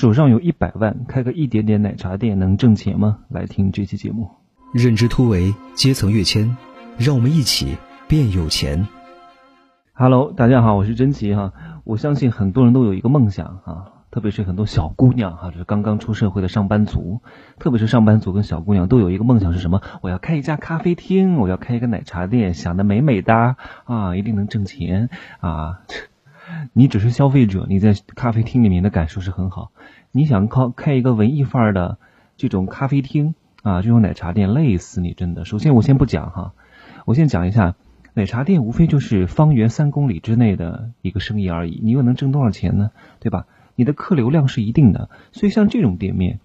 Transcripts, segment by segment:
手上有一百万，开个一点点奶茶店能挣钱吗？来听这期节目。认知突围，阶层跃迁，让我们一起变有钱。Hello，大家好，我是真奇哈。我相信很多人都有一个梦想啊，特别是很多小姑娘哈，就是刚刚出社会的上班族，特别是上班族跟小姑娘都有一个梦想是什么？我要开一家咖啡厅，我要开一个奶茶店，想的美美哒啊，一定能挣钱啊。你只是消费者，你在咖啡厅里面的感受是很好。你想靠开一个文艺范儿的这种咖啡厅啊，这种奶茶店，累死你真的。首先我先不讲哈，我先讲一下，奶茶店无非就是方圆三公里之内的一个生意而已，你又能挣多少钱呢？对吧？你的客流量是一定的，所以像这种店面，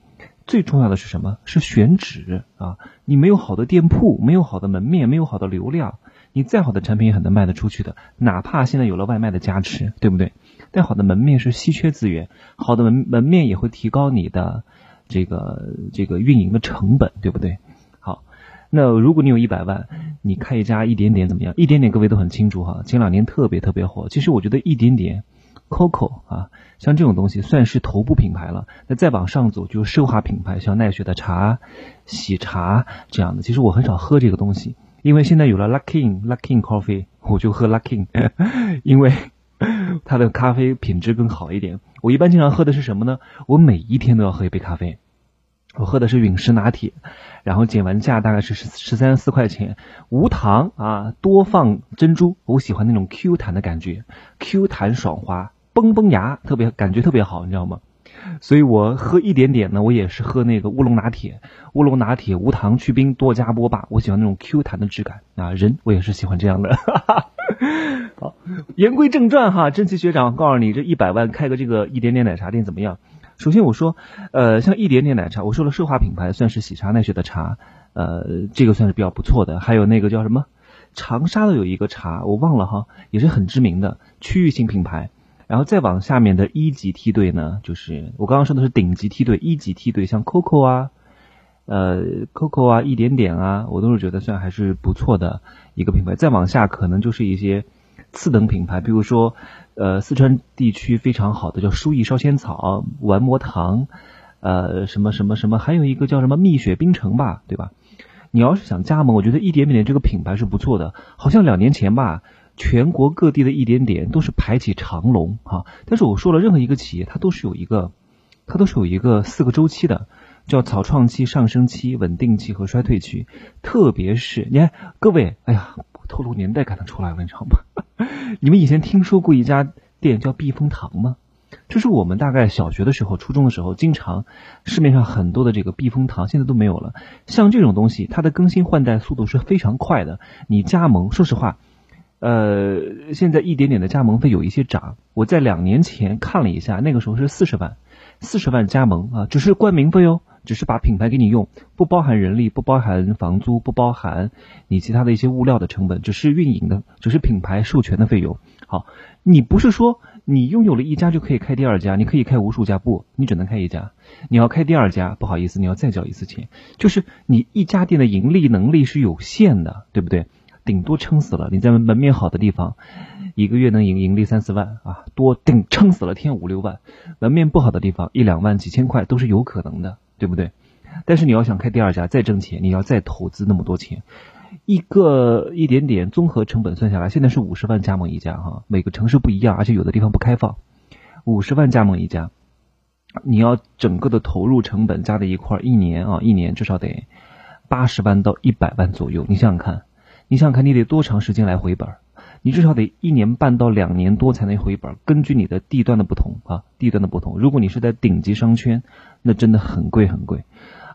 最重要的是什么？是选址啊！你没有好的店铺，没有好的门面，没有好的流量。你再好的产品也很难卖得出去的，哪怕现在有了外卖的加持，对不对？但好的门面是稀缺资源，好的门门面也会提高你的这个这个运营的成本，对不对？好，那如果你有一百万，你开一家一点点怎么样？一点点各位都很清楚哈，前两年特别特别火。其实我觉得一点点，COCO 啊，像这种东西算是头部品牌了。那再往上走就是奢华品牌，像奈雪的茶、喜茶这样的。其实我很少喝这个东西。因为现在有了 Luckin Luckin Coffee，我就喝 Luckin，因为它的咖啡品质更好一点。我一般经常喝的是什么呢？我每一天都要喝一杯咖啡。我喝的是陨石拿铁，然后减完价大概是十十三四块钱，无糖啊，多放珍珠。我喜欢那种 Q 弹的感觉，Q 弹爽滑，崩崩牙，特别感觉特别好，你知道吗？所以我喝一点点呢，我也是喝那个乌龙拿铁，乌龙拿铁无糖去冰多加波霸，我喜欢那种 Q 弹的质感啊，人我也是喜欢这样的。哈 哈好，言归正传哈，真奇学长告诉你，这一百万开个这个一点点奶茶店怎么样？首先我说，呃，像一点点奶茶，我说了奢华品牌算是喜茶奈雪的茶，呃，这个算是比较不错的。还有那个叫什么，长沙的有一个茶，我忘了哈，也是很知名的区域性品牌。然后再往下面的一级梯队呢，就是我刚刚说的是顶级梯队，一级梯队像 COCO 啊，呃 COCO 啊，一点点啊，我都是觉得算还是不错的一个品牌。再往下可能就是一些次等品牌，比如说呃四川地区非常好的叫舒逸烧仙草、丸魔堂，呃什么什么什么，还有一个叫什么蜜雪冰城吧，对吧？你要是想加盟，我觉得一点点这个品牌是不错的，好像两年前吧。全国各地的一点点都是排起长龙哈，但是我说了，任何一个企业它都是有一个，它都是有一个四个周期的，叫草创期、上升期、稳定期和衰退期。特别是你看各位，哎呀，透露年代感的出来了，你知道吗？你们以前听说过一家店叫避风塘吗？这是我们大概小学的时候、初中的时候，经常市面上很多的这个避风塘，现在都没有了。像这种东西，它的更新换代速度是非常快的。你加盟，说实话。呃，现在一点点的加盟费有一些涨。我在两年前看了一下，那个时候是四十万，四十万加盟啊，只是冠名费哦，只是把品牌给你用，不包含人力，不包含房租，不包含你其他的一些物料的成本，只是运营的，只是品牌授权的费用。好，你不是说你拥有了一家就可以开第二家，你可以开无数家，不，你只能开一家。你要开第二家，不好意思，你要再交一次钱，就是你一家店的盈利能力是有限的，对不对？顶多撑死了，你在门面好的地方，一个月能盈盈利三四万啊，多顶撑死了天五六万。门面不好的地方，一两万几千块都是有可能的，对不对？但是你要想开第二家再挣钱，你要再投资那么多钱，一个一点点综合成本算下来，现在是五十万加盟一家哈，每个城市不一样，而且有的地方不开放，五十万加盟一家，你要整个的投入成本加在一块，一年啊，一年至少得八十万到一百万左右，你想想看。你想想看，你得多长时间来回本？你至少得一年半到两年多才能回本。根据你的地段的不同啊，地段的不同。如果你是在顶级商圈，那真的很贵很贵。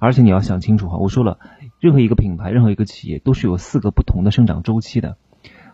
而且你要想清楚哈，我说了，任何一个品牌，任何一个企业都是有四个不同的生长周期的。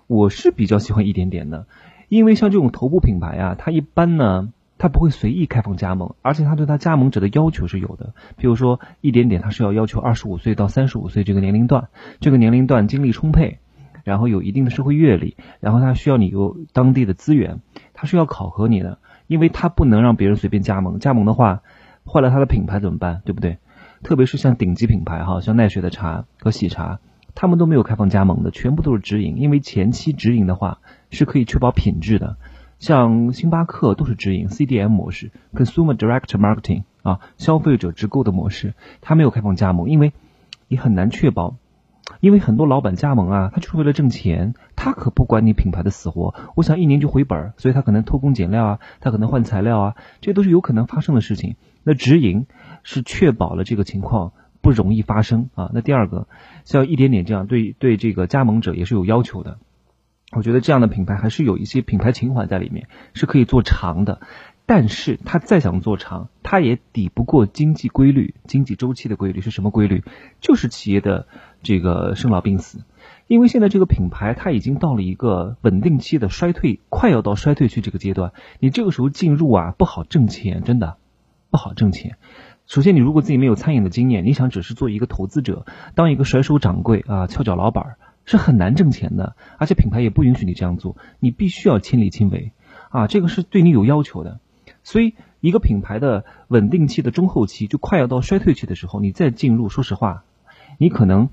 我是比较喜欢一点点的，因为像这种头部品牌啊，它一般呢，他不会随意开放加盟，而且他对他加盟者的要求是有的。比如说一点点，他是要要求二十五岁到三十五岁这个年龄段，这个年龄段精力充沛。然后有一定的社会阅历，然后他需要你有当地的资源，他是要考核你的，因为他不能让别人随便加盟，加盟的话坏了他的品牌怎么办？对不对？特别是像顶级品牌哈，像奈雪的茶和喜茶，他们都没有开放加盟的，全部都是直营，因为前期直营的话是可以确保品质的，像星巴克都是直营 CDM 模式，Consumer Direct Marketing 啊，消费者直购的模式，它没有开放加盟，因为你很难确保，因为很多老板加盟啊，他就是为了挣钱，他可不管你品牌的死活，我想一年就回本，所以他可能偷工减料啊，他可能换材料啊，这都是有可能发生的事情。那直营是确保了这个情况不容易发生啊。那第二个，像一点点这样对对这个加盟者也是有要求的。我觉得这样的品牌还是有一些品牌情怀在里面，是可以做长的。但是他再想做长，他也抵不过经济规律、经济周期的规律是什么规律？就是企业的这个生老病死。因为现在这个品牌它已经到了一个稳定期的衰退，快要到衰退期这个阶段。你这个时候进入啊，不好挣钱，真的不好挣钱。首先，你如果自己没有餐饮的经验，你想只是做一个投资者，当一个甩手掌柜啊，翘脚老板儿。是很难挣钱的，而且品牌也不允许你这样做，你必须要亲力亲为，啊，这个是对你有要求的。所以，一个品牌的稳定期的中后期，就快要到衰退期的时候，你再进入，说实话，你可能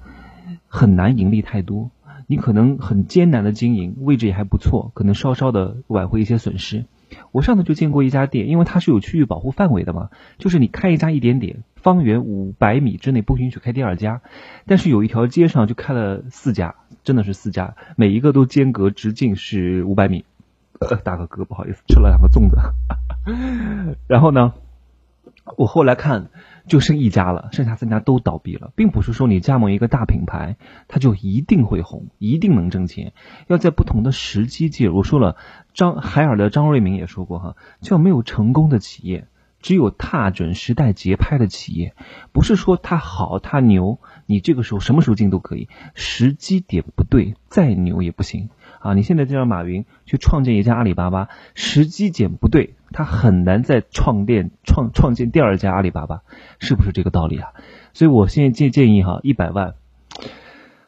很难盈利太多，你可能很艰难的经营，位置也还不错，可能稍稍的挽回一些损失。我上次就见过一家店，因为它是有区域保护范围的嘛，就是你开一家一点点，方圆五百米之内不允许开第二家，但是有一条街上就开了四家，真的是四家，每一个都间隔直径是五百米。呃，大哥哥，不好意思，吃了两个粽子。然后呢，我后来看。就剩一家了，剩下三家都倒闭了，并不是说你加盟一个大品牌，它就一定会红，一定能挣钱。要在不同的时机介入。我说了，张海尔的张瑞敏也说过哈，叫没有成功的企业，只有踏准时代节拍的企业。不是说它好它牛，你这个时候什么时候进都可以，时机点不对，再牛也不行。啊，你现在就让马云去创建一家阿里巴巴，时机点不对，他很难再创建创创建第二家阿里巴巴，是不是这个道理啊？所以我现在建建议哈，一百万，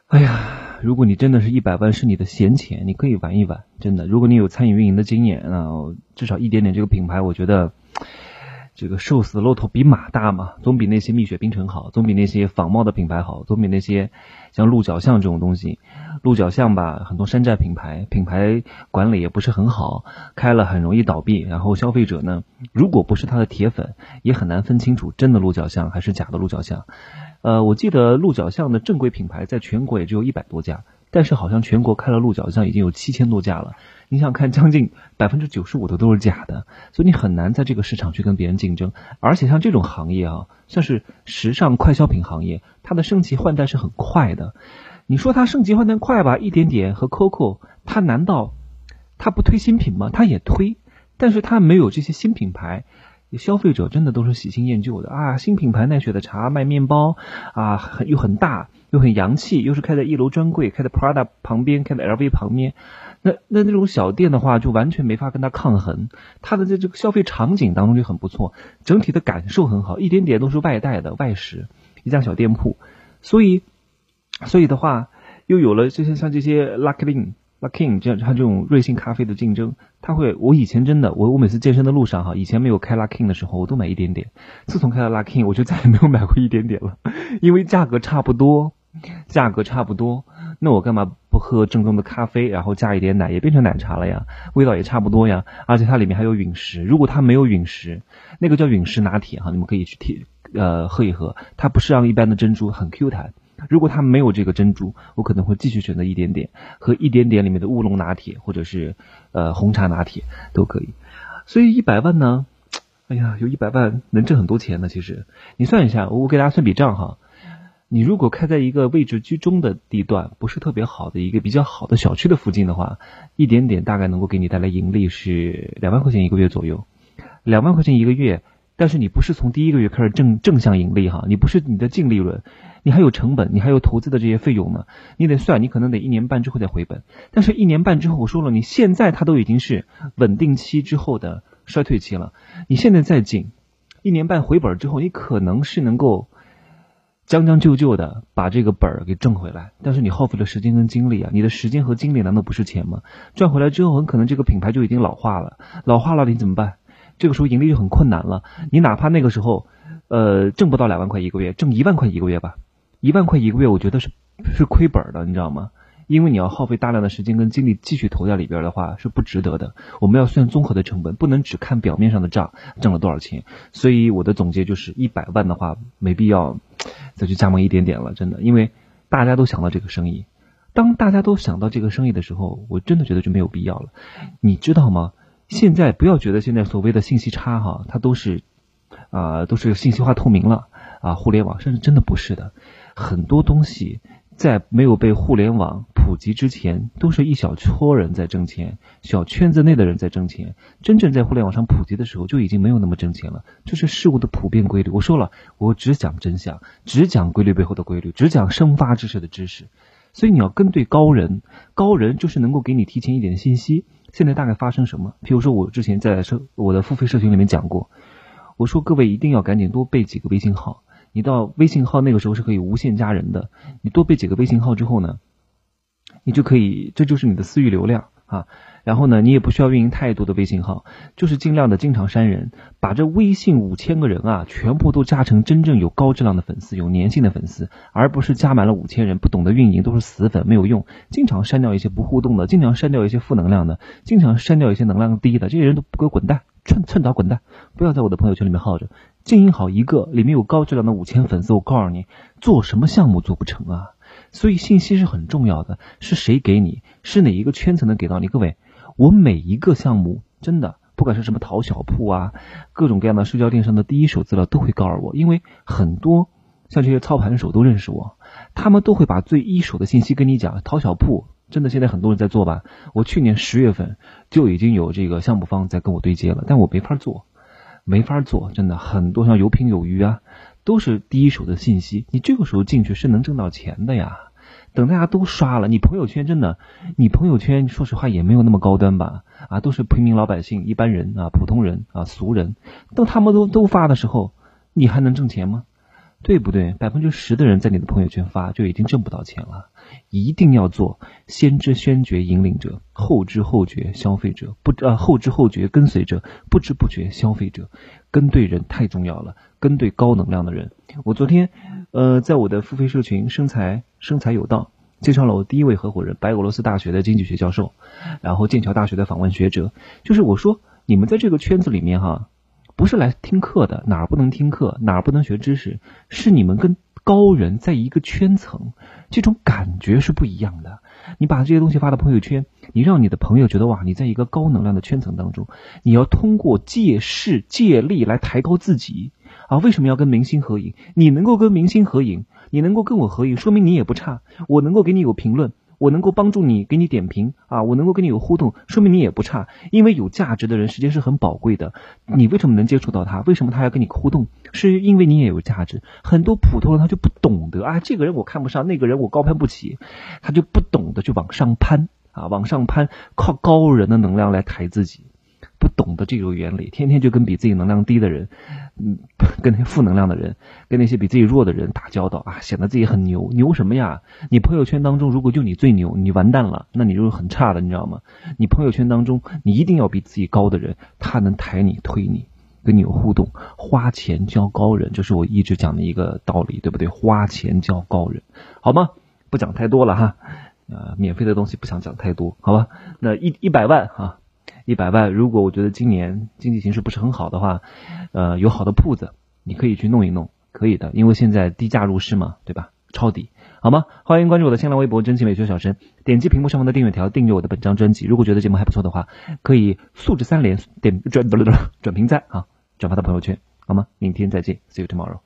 哎呀，如果你真的是一百万是你的闲钱，你可以玩一玩，真的。如果你有餐饮运营的经验啊，至少一点点这个品牌，我觉得。这个瘦死的骆驼比马大嘛，总比那些蜜雪冰城好，总比那些仿冒的品牌好，总比那些像鹿角巷这种东西。鹿角巷吧，很多山寨品牌，品牌管理也不是很好，开了很容易倒闭。然后消费者呢，如果不是他的铁粉，也很难分清楚真的鹿角巷还是假的鹿角巷。呃，我记得鹿角巷的正规品牌在全国也只有一百多家，但是好像全国开了鹿角巷已经有七千多家了。你想看，将近百分之九十五的都是假的，所以你很难在这个市场去跟别人竞争。而且像这种行业啊，像是时尚快消品行业，它的升级换代是很快的。你说它升级换代快吧，一点点和 COCO，它难道它不推新品吗？它也推，但是它没有这些新品牌，消费者真的都是喜新厌旧的啊。新品牌奈雪的茶卖面包啊，很又很大又很洋气，又是开在一楼专柜，开在 Prada 旁边，开在 LV 旁边。那那那种小店的话，就完全没法跟它抗衡。它的这这个消费场景当中就很不错，整体的感受很好，一点点都是外带的外食，一家小店铺。所以，所以的话，又有了这些像这些 Luckin、Luckin 这样它这种瑞幸咖啡的竞争，它会。我以前真的，我我每次健身的路上哈，以前没有开 Luckin 的时候，我都买一点点。自从开了 Luckin，我就再也没有买过一点点了，因为价格差不多，价格差不多。那我干嘛不喝正宗的咖啡，然后加一点奶，也变成奶茶了呀？味道也差不多呀，而且它里面还有陨石。如果它没有陨石，那个叫陨石拿铁哈，你们可以去贴呃喝一喝。它不是像一般的珍珠很 Q 弹。如果它没有这个珍珠，我可能会继续选择一点点和一点点里面的乌龙拿铁或者是呃红茶拿铁都可以。所以一百万呢，哎呀，有一百万能挣很多钱呢。其实你算一下，我给大家算笔账哈。你如果开在一个位置居中的地段，不是特别好的一个比较好的小区的附近的话，一点点大概能够给你带来盈利是两万块钱一个月左右，两万块钱一个月，但是你不是从第一个月开始正正向盈利哈，你不是你的净利润，你还有成本，你还有投资的这些费用呢，你得算，你可能得一年半之后再回本，但是一年半之后我说了，你现在它都已经是稳定期之后的衰退期了，你现在再进，一年半回本之后，你可能是能够。将将就就的把这个本儿给挣回来，但是你耗费了时间跟精力啊！你的时间和精力难道不是钱吗？赚回来之后，很可能这个品牌就已经老化了，老化了你怎么办？这个时候盈利就很困难了。你哪怕那个时候，呃，挣不到两万块一个月，挣一万块一个月吧，一万块一个月，我觉得是是亏本的，你知道吗？因为你要耗费大量的时间跟精力继续投在里边的话是不值得的。我们要算综合的成本，不能只看表面上的账挣了多少钱。所以我的总结就是，一百万的话没必要再去加盟一点点了，真的，因为大家都想到这个生意。当大家都想到这个生意的时候，我真的觉得就没有必要了。你知道吗？现在不要觉得现在所谓的信息差哈，它都是啊都是信息化透明了啊，互联网甚至真的不是的，很多东西。在没有被互联网普及之前，都是一小撮人在挣钱，小圈子内的人在挣钱。真正在互联网上普及的时候，就已经没有那么挣钱了。这是事物的普遍规律。我说了，我只讲真相，只讲规律背后的规律，只讲生发知识的知识。所以你要跟对高人，高人就是能够给你提前一点信息。现在大概发生什么？譬如说我之前在社我的付费社群里面讲过，我说各位一定要赶紧多备几个微信号。你到微信号那个时候是可以无限加人的，你多备几个微信号之后呢，你就可以，这就是你的私域流量啊。然后呢，你也不需要运营太多的微信号，就是尽量的经常删人，把这微信五千个人啊，全部都加成真正有高质量的粉丝、有粘性的粉丝，而不是加满了五千人不懂得运营都是死粉没有用。经常删掉一些不互动的，经常删掉一些负能量的，经常删掉一些能量低的，这些人都给我滚蛋，趁趁早滚蛋，不要在我的朋友圈里面耗着。经营好一个，里面有高质量的五千粉丝，我告诉你，做什么项目做不成啊？所以信息是很重要的，是谁给你，是哪一个圈层能给到你？各位，我每一个项目真的，不管是什么淘小铺啊，各种各样的社交电商的第一手资料都会告诉我，因为很多像这些操盘手都认识我，他们都会把最一手的信息跟你讲。淘小铺真的现在很多人在做吧？我去年十月份就已经有这个项目方在跟我对接了，但我没法做。没法做，真的很多像有品有余啊，都是第一手的信息。你这个时候进去是能挣到钱的呀。等大家都刷了，你朋友圈真的，你朋友圈说实话也没有那么高端吧？啊，都是平民老百姓、一般人啊、普通人啊、俗人。当他们都都发的时候，你还能挣钱吗？对不对？百分之十的人在你的朋友圈发就已经挣不到钱了。一定要做先知先觉引领者，后知后觉消费者，不呃后知后觉跟随者，不知不觉消费者，跟对人太重要了，跟对高能量的人。我昨天呃在我的付费社群生财生财有道介绍了我第一位合伙人，白俄罗斯大学的经济学教授，然后剑桥大学的访问学者，就是我说你们在这个圈子里面哈，不是来听课的，哪儿不能听课，哪儿不能学知识，是你们跟。高人在一个圈层，这种感觉是不一样的。你把这些东西发到朋友圈，你让你的朋友觉得哇，你在一个高能量的圈层当中。你要通过借势借力来抬高自己啊！为什么要跟明星合影？你能够跟明星合影，你能够跟我合影，说明你也不差。我能够给你有评论。我能够帮助你，给你点评啊！我能够跟你有互动，说明你也不差。因为有价值的人，时间是很宝贵的。你为什么能接触到他？为什么他要跟你互动？是因为你也有价值。很多普通人他就不懂得啊，这个人我看不上，那个人我高攀不起，他就不懂得去往上攀啊，往上攀，靠高人的能量来抬自己。不懂得这个原理，天天就跟比自己能量低的人，嗯，跟那些负能量的人，跟那些比自己弱的人打交道啊，显得自己很牛。牛什么呀？你朋友圈当中如果就你最牛，你完蛋了，那你就是很差的，你知道吗？你朋友圈当中，你一定要比自己高的人，他能抬你、推你，跟你有互动。花钱交高人，这是我一直讲的一个道理，对不对？花钱交高人，好吗？不讲太多了哈，呃，免费的东西不想讲太多，好吧？那一一百万哈。一百万，如果我觉得今年经济形势不是很好的话，呃，有好的铺子，你可以去弄一弄，可以的，因为现在低价入市嘛，对吧？抄底，好吗？欢迎关注我的新浪微博“真情美学小陈”，点击屏幕上方的订阅条，订阅我的本张专辑。如果觉得节目还不错的话，可以素质三连，点转转评赞啊，转发到朋友圈，好吗？明天再见，See you tomorrow。